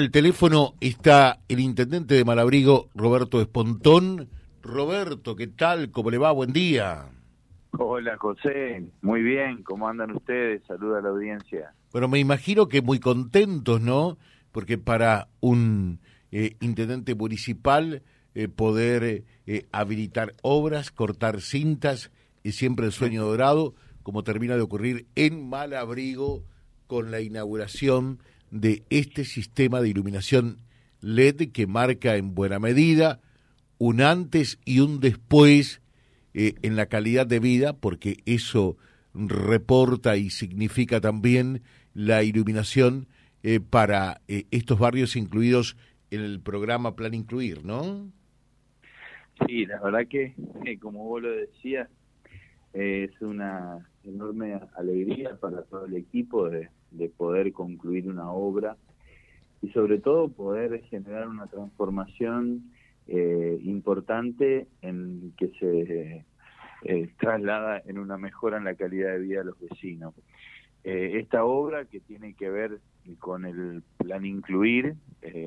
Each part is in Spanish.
El teléfono está el intendente de Malabrigo, Roberto Espontón. Roberto, ¿qué tal? ¿Cómo le va? Buen día. Hola José, muy bien, ¿cómo andan ustedes? Saluda a la audiencia. Bueno, me imagino que muy contentos, ¿no? Porque para un eh, intendente municipal eh, poder eh, habilitar obras, cortar cintas, es siempre el sueño dorado, como termina de ocurrir en Malabrigo con la inauguración de este sistema de iluminación LED que marca en buena medida un antes y un después eh, en la calidad de vida, porque eso reporta y significa también la iluminación eh, para eh, estos barrios incluidos en el programa Plan Incluir, ¿no? Sí, la verdad que, como vos lo decías, es una enorme alegría para todo el equipo de, de poder concluir una obra y sobre todo poder generar una transformación eh, importante en que se eh, traslada en una mejora en la calidad de vida de los vecinos. Eh, esta obra que tiene que ver con el plan Incluir,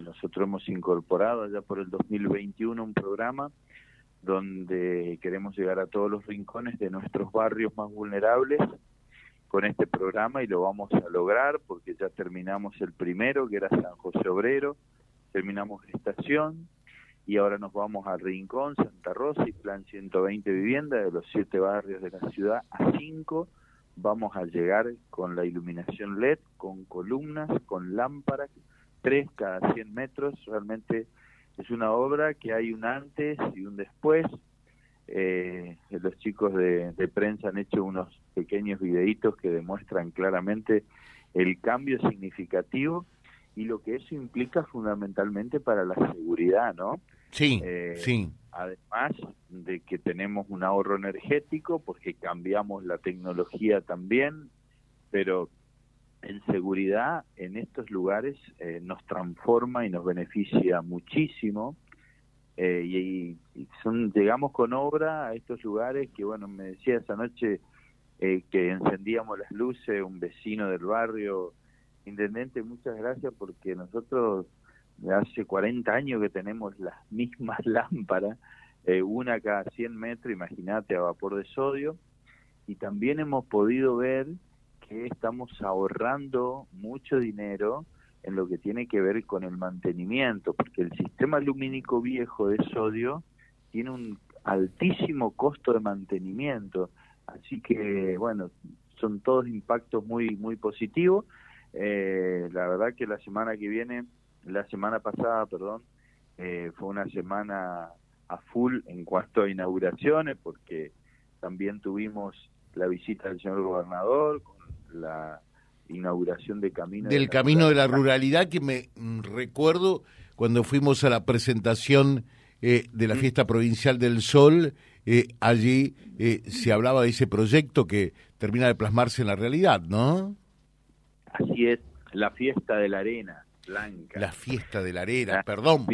nosotros hemos incorporado ya por el 2021 un programa donde queremos llegar a todos los rincones de nuestros barrios más vulnerables con este programa y lo vamos a lograr porque ya terminamos el primero, que era San José Obrero, terminamos estación y ahora nos vamos a Rincón, Santa Rosa y Plan 120 Vivienda de los siete barrios de la ciudad a cinco. Vamos a llegar con la iluminación LED, con columnas, con lámparas, tres cada 100 metros. Realmente es una obra que hay un antes y un después eh, los chicos de, prensa han hecho unos pequeños videitos que demuestran claramente el cambio significativo y lo que eso implica fundamentalmente para la seguridad, ¿no? Sí, eh, sí. Además de que tenemos un ahorro energético, porque cambiamos la tecnología también, pero en seguridad en estos lugares eh, nos transforma y nos beneficia muchísimo eh, y, son, llegamos con obra a estos lugares que, bueno, me decía esa noche eh, que encendíamos las luces, un vecino del barrio, intendente, muchas gracias porque nosotros hace 40 años que tenemos las mismas lámparas, eh, una cada 100 metros, imagínate, a vapor de sodio, y también hemos podido ver que estamos ahorrando mucho dinero en lo que tiene que ver con el mantenimiento, porque el sistema lumínico viejo de sodio tiene un altísimo costo de mantenimiento, así que bueno, son todos impactos muy muy positivos. Eh, la verdad que la semana que viene, la semana pasada, perdón, eh, fue una semana a full en cuanto a inauguraciones, porque también tuvimos la visita del señor gobernador con la inauguración de camino del camino de la ruralidad. Que me mm, recuerdo cuando fuimos a la presentación eh, de la fiesta provincial del Sol eh, allí eh, se hablaba de ese proyecto que termina de plasmarse en la realidad no así es la fiesta de la arena blanca. La fiesta de la arena perdón.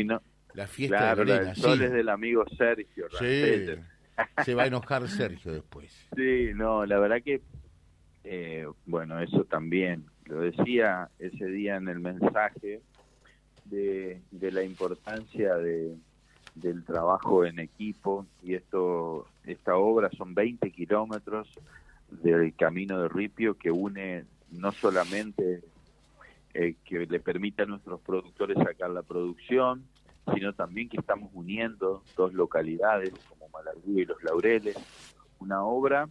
la fiesta de la arena el sol es del amigo Sergio sí. se va a enojar Sergio después. Sí no la verdad que eh, bueno, eso también, lo decía ese día en el mensaje de, la importancia de, del trabajo en equipo y esto esta obra son 20 kilómetros del camino de Ripio que une no solamente eh, que le permite a nuestros productores sacar la producción, sino también que estamos uniendo dos localidades como Malargüe y Los Laureles, una obra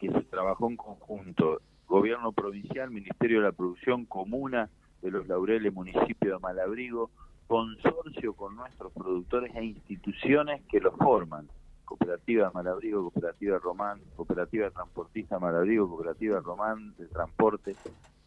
que se trabajó en conjunto, gobierno provincial, Ministerio de la Producción, Comuna de los Laureles, municipio de Malabrigo, consorcio con nuestros productores e instituciones que los forman. Cooperativa Malabrigo, Cooperativa Román, Cooperativa Transportista Malabrigo, Cooperativa Román de Transporte,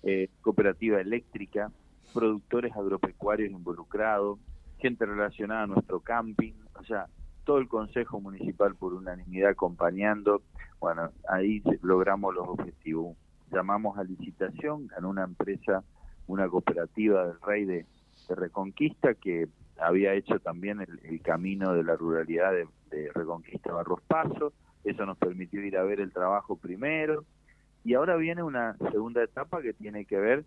eh, Cooperativa Eléctrica, productores agropecuarios involucrados, gente relacionada a nuestro camping, o sea, todo el Consejo Municipal por unanimidad acompañando. Bueno, ahí logramos los objetivos. Llamamos a licitación, ganó una empresa, una cooperativa del Rey de, Reconquista que había hecho también el, camino de la ruralidad de, Reconquista Barros Paso. Eso nos permitió ir a ver el trabajo primero. Y ahora viene una segunda etapa que tiene que ver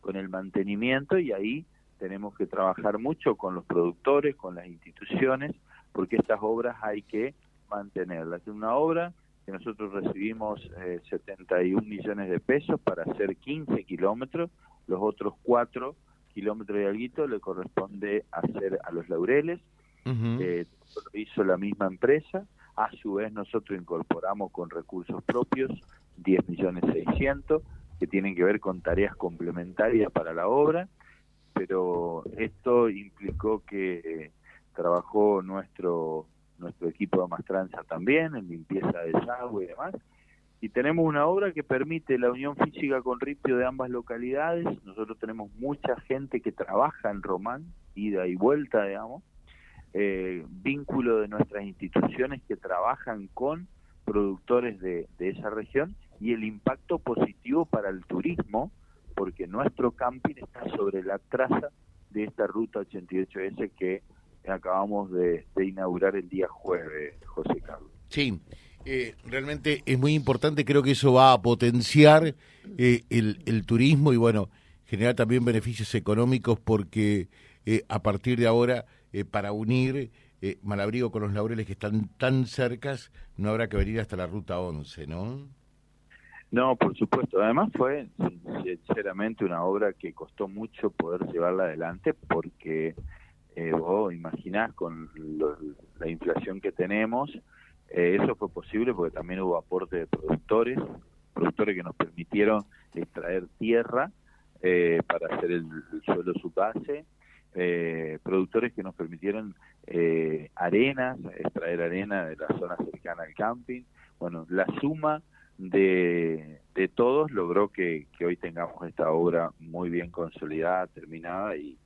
con el mantenimiento y ahí tenemos que trabajar mucho con los productores, con las instituciones, porque estas obras hay que mantenerlas. Es una obra que nosotros recibimos 71 millones de pesos para hacer 15 kilómetros, los otros 4 kilómetros de alguito le corresponde hacer a los laureles, lo hizo la misma empresa, a su vez nosotros incorporamos con recursos propios 10 millones 600 que tienen que ver con tareas complementarias para la obra, pero esto implicó que eh, trabajó nuestro nuestro equipo de Mastranza también en limpieza de desagüe y demás. Y tenemos una obra que permite la unión física con Ripio de ambas localidades. Nosotros tenemos mucha gente que trabaja en Román, ida y vuelta, digamos, eh, vínculo de nuestras instituciones que trabajan con productores de, esa región y el impacto positivo para el turismo, porque nuestro camping está sobre la traza de esta ruta 88S que acabamos de, inaugurar el día jueves, José Carlos. Sí, eh, realmente es muy importante, creo que eso va a potenciar eh, el, el, turismo y bueno, generar también beneficios económicos porque a partir de ahora eh, para unir eh, Malabrigo con los Laureles que están tan cercas, no habrá que venir hasta la ruta 11, ¿no? No, por supuesto. Además fue sinceramente una obra que costó mucho poder llevarla adelante porque eh, vos imaginás con la inflación que tenemos, eh, eso fue posible porque también hubo aporte de productores, productores que nos permitieron extraer tierra para hacer el, el suelo su base eh, productores que nos permitieron eh, arenas, extraer arena de la zona cercana al camping. Bueno, la suma de, de todos logró que, que hoy tengamos esta obra muy bien consolidada, terminada y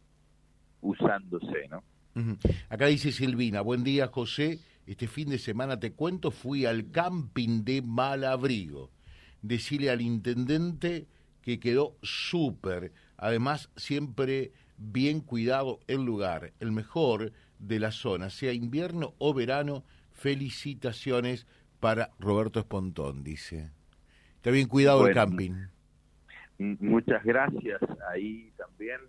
Acá dice Silvina, buen día José, este fin de semana te cuento, fui al camping de Malabrigo. Decirle al intendente que quedó súper, además siempre bien cuidado el lugar, el mejor de la zona, sea invierno o verano. Felicitaciones para Roberto Espontón, dice. Está bien cuidado el camping. Muchas gracias. Ahí también,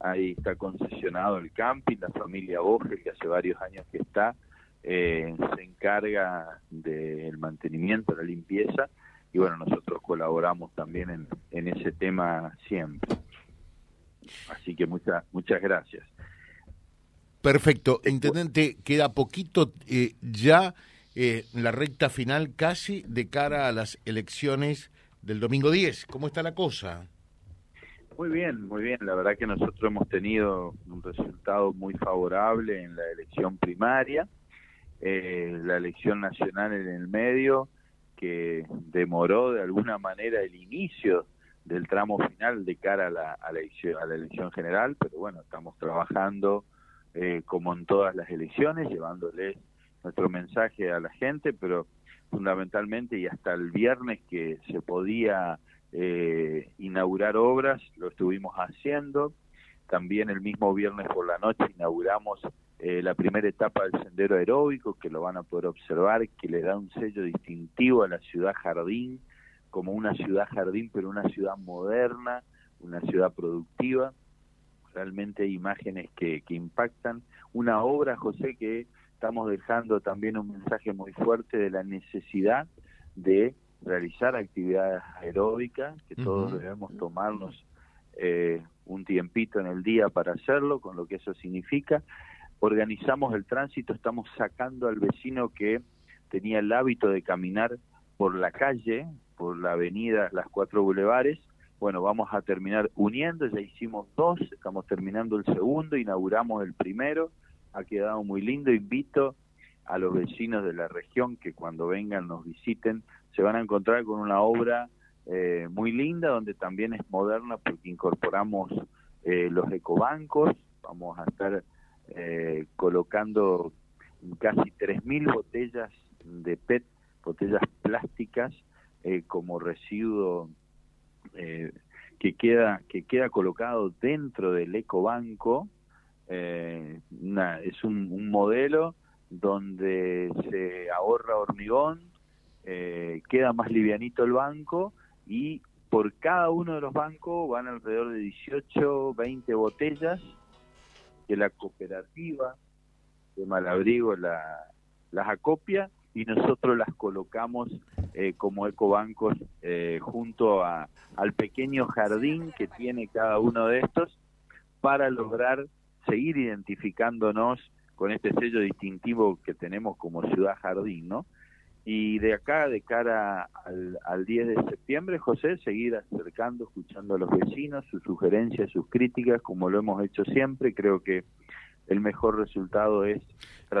ahí está concesionado el camping, la familia Boge, que hace varios años que está, eh, se encarga del mantenimiento, la limpieza, y bueno, nosotros colaboramos también en, en ese tema siempre. Así que muchas muchas gracias. Perfecto. Intendente, queda poquito eh, ya eh, la recta final casi de cara a las elecciones del domingo 10. ¿Cómo está la cosa? Muy bien, muy bien. La verdad que nosotros hemos tenido un resultado muy favorable en la elección primaria, eh, la elección nacional en el medio, que demoró de alguna manera el inicio del tramo final de cara a la, a la, elección, a la elección general, pero bueno, estamos trabajando eh, como en todas las elecciones, llevándole nuestro mensaje a la gente, pero fundamentalmente y hasta el viernes que se podía eh, inaugurar obras, lo estuvimos haciendo. También el mismo viernes por la noche inauguramos eh, la primera etapa del sendero aeróbico, que lo van a poder observar, que le da un sello distintivo a la ciudad jardín, como una ciudad jardín, pero una ciudad moderna, una ciudad productiva, realmente imágenes que, que impactan. Una obra, José, que estamos dejando también un mensaje muy fuerte de la necesidad de realizar actividades aeróbicas, que todos debemos tomarnos eh, un tiempito en el día para hacerlo, con lo que eso significa. Organizamos el tránsito, estamos sacando al vecino que tenía el hábito de caminar por la calle, por la avenida Las Cuatro Bulevares. Bueno, vamos a terminar uniendo, ya hicimos dos, estamos terminando el segundo, inauguramos el primero, ha quedado muy lindo, invito a los vecinos de la región que cuando vengan nos visiten, se van a encontrar con una obra eh, muy linda, donde también es moderna porque incorporamos eh, los ecobancos, vamos a estar eh, colocando casi 3.000 botellas de PET, botellas plásticas, eh, como residuo eh, que queda que queda colocado dentro del ecobanco. Eh, es un, modelo donde se ahorra hormigón eh, queda más livianito el banco y por cada uno de los bancos van alrededor de 18 20 botellas que la cooperativa de Malabrigo la, las acopia y nosotros las colocamos eh, como ecobancos eh, junto al pequeño jardín que tiene cada uno de estos para lograr seguir identificándonos con este sello distintivo que tenemos como ciudad jardín, ¿no? Y de acá, de cara al, al 10 de septiembre, José, seguir acercando, escuchando a los vecinos, sus sugerencias, sus críticas, como lo hemos hecho siempre. Creo que el mejor resultado es...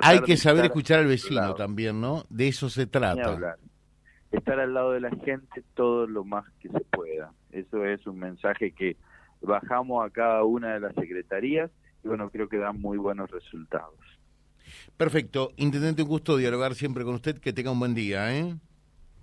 Hay que saber escuchar al vecino también, ¿no? De eso se trata. Estar al lado de la gente todo lo más que se pueda. Eso es un mensaje que bajamos a cada una de las secretarías y bueno, creo que dan muy buenos resultados. Perfecto. Intendente, un gusto dialogar siempre con usted. Que tenga un buen día. ¿eh?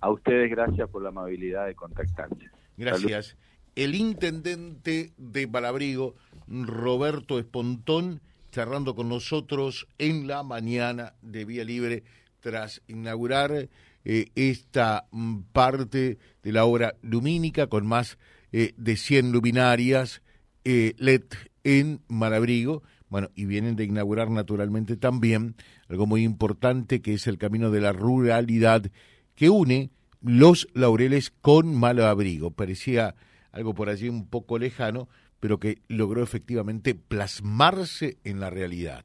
A ustedes gracias por la amabilidad de contactarse. Gracias. El intendente de Palabrigo, Roberto Espontón, charlando con nosotros en la mañana de Vía Libre tras inaugurar eh, esta mm, parte de la obra lumínica con más eh, de 100 luminarias eh, LED en Malabrigo bueno, y vienen de inaugurar naturalmente también algo muy importante que es el camino de la ruralidad que une los laureles con Malabrigo. Parecía algo por allí un poco lejano, pero que logró efectivamente plasmarse en la realidad